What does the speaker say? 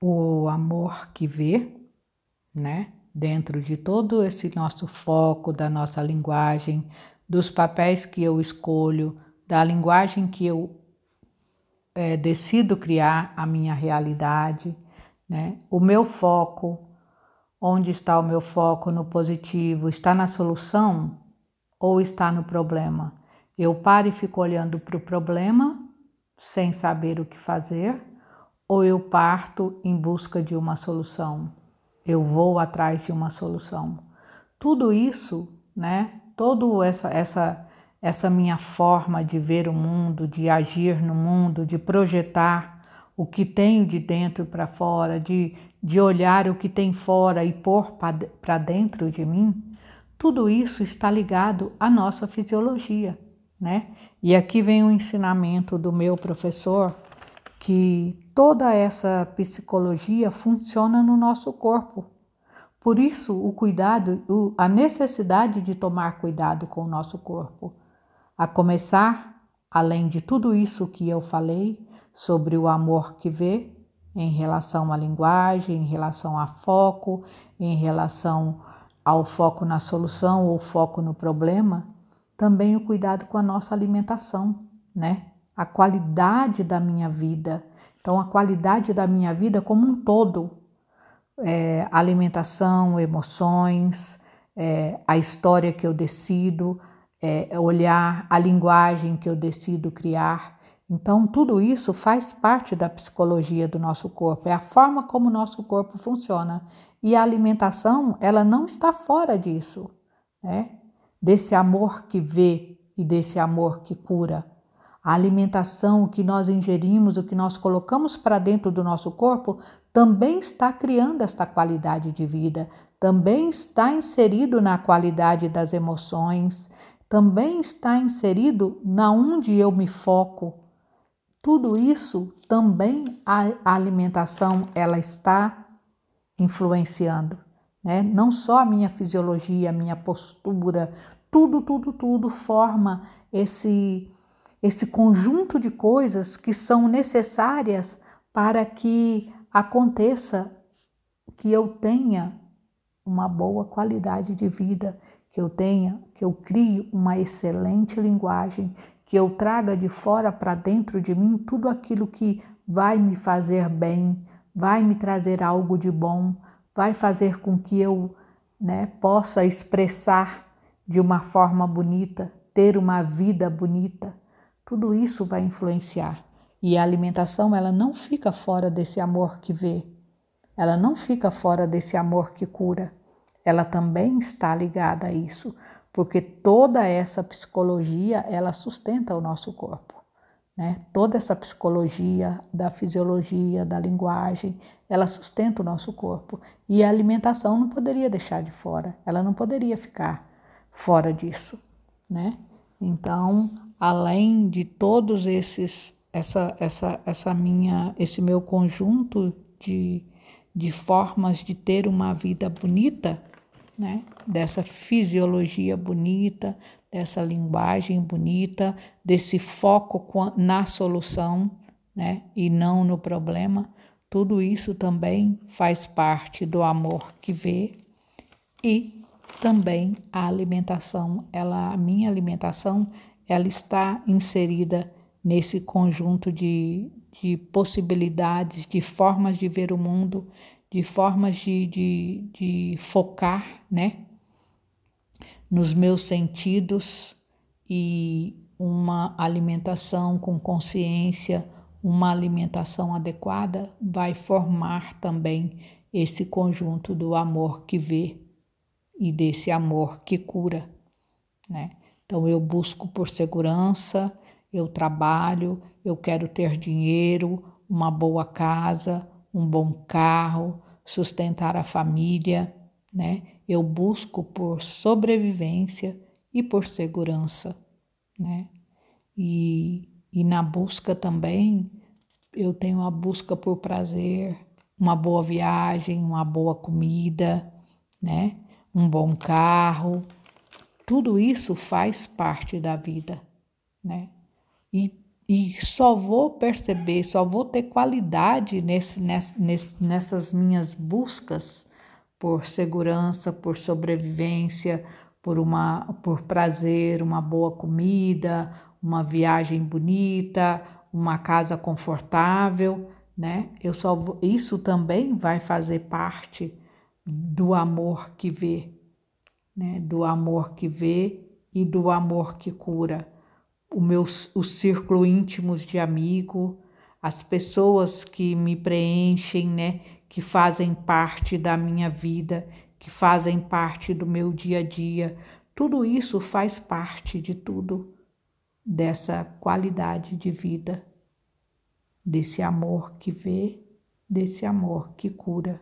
o amor que vê, né? Dentro de todo esse nosso foco, da nossa linguagem, dos papéis que eu escolho, da linguagem que eu é, decido criar a minha realidade, né? O meu foco, onde está o meu foco no positivo? Está na solução ou está no problema? Eu paro e fico olhando para o problema sem saber o que fazer, ou eu parto em busca de uma solução? Eu vou atrás de uma solução. Tudo isso, né? Toda essa essa essa minha forma de ver o mundo, de agir no mundo, de projetar o que tenho de dentro para fora, de, de olhar o que tem fora e pôr para dentro de mim, tudo isso está ligado à nossa fisiologia, né? E aqui vem o um ensinamento do meu professor que toda essa psicologia funciona no nosso corpo. Por isso, o cuidado, a necessidade de tomar cuidado com o nosso corpo. A começar, além de tudo isso que eu falei sobre o amor que vê, em relação à linguagem, em relação a foco, em relação ao foco na solução ou foco no problema, também o cuidado com a nossa alimentação, né? A qualidade da minha vida. Então, a qualidade da minha vida como um todo. É, alimentação, emoções, é, a história que eu decido, é, olhar a linguagem que eu decido criar. Então, tudo isso faz parte da psicologia do nosso corpo, é a forma como o nosso corpo funciona. E a alimentação, ela não está fora disso, né? Desse amor que vê e desse amor que cura. A alimentação, o que nós ingerimos, o que nós colocamos para dentro do nosso corpo, também está criando esta qualidade de vida, também está inserido na qualidade das emoções, também está inserido na onde eu me foco. Tudo isso também a alimentação ela está influenciando, né? Não só a minha fisiologia, a minha postura, tudo, tudo, tudo forma esse esse conjunto de coisas que são necessárias para que aconteça que eu tenha uma boa qualidade de vida, que eu tenha, que eu crie uma excelente linguagem, que eu traga de fora para dentro de mim tudo aquilo que vai me fazer bem, vai me trazer algo de bom, vai fazer com que eu né, possa expressar de uma forma bonita, ter uma vida bonita. Tudo isso vai influenciar. E a alimentação, ela não fica fora desse amor que vê. Ela não fica fora desse amor que cura. Ela também está ligada a isso, porque toda essa psicologia, ela sustenta o nosso corpo. Né? Toda essa psicologia da fisiologia, da linguagem, ela sustenta o nosso corpo. E a alimentação não poderia deixar de fora, ela não poderia ficar fora disso. Né? Então, além de todos esses, essa, essa, essa minha, esse meu conjunto de, de formas de ter uma vida bonita, né? dessa fisiologia bonita, dessa linguagem bonita, desse foco na solução né? e não no problema. Tudo isso também faz parte do amor que vê e também a alimentação, ela, a minha alimentação, ela está inserida nesse conjunto de, de possibilidades, de formas de ver o mundo, de formas de, de, de focar, né? Nos meus sentidos e uma alimentação com consciência, uma alimentação adequada vai formar também esse conjunto do amor que vê e desse amor que cura, né? Então eu busco por segurança, eu trabalho, eu quero ter dinheiro, uma boa casa, um bom carro, sustentar a família, né? Eu busco por sobrevivência e por segurança, né? E, e na busca também eu tenho a busca por prazer, uma boa viagem, uma boa comida, né? Um bom carro, tudo isso faz parte da vida, né? E e só vou perceber, só vou ter qualidade nesse, nesse, nessas minhas buscas por segurança, por sobrevivência, por, uma, por prazer, uma boa comida, uma viagem bonita, uma casa confortável, né? Eu só isso também vai fazer parte do amor que vê, né? Do amor que vê e do amor que cura. O meu o círculo íntimos de amigo, as pessoas que me preenchem, né? Que fazem parte da minha vida, que fazem parte do meu dia a dia. Tudo isso faz parte de tudo dessa qualidade de vida, desse amor que vê, desse amor que cura.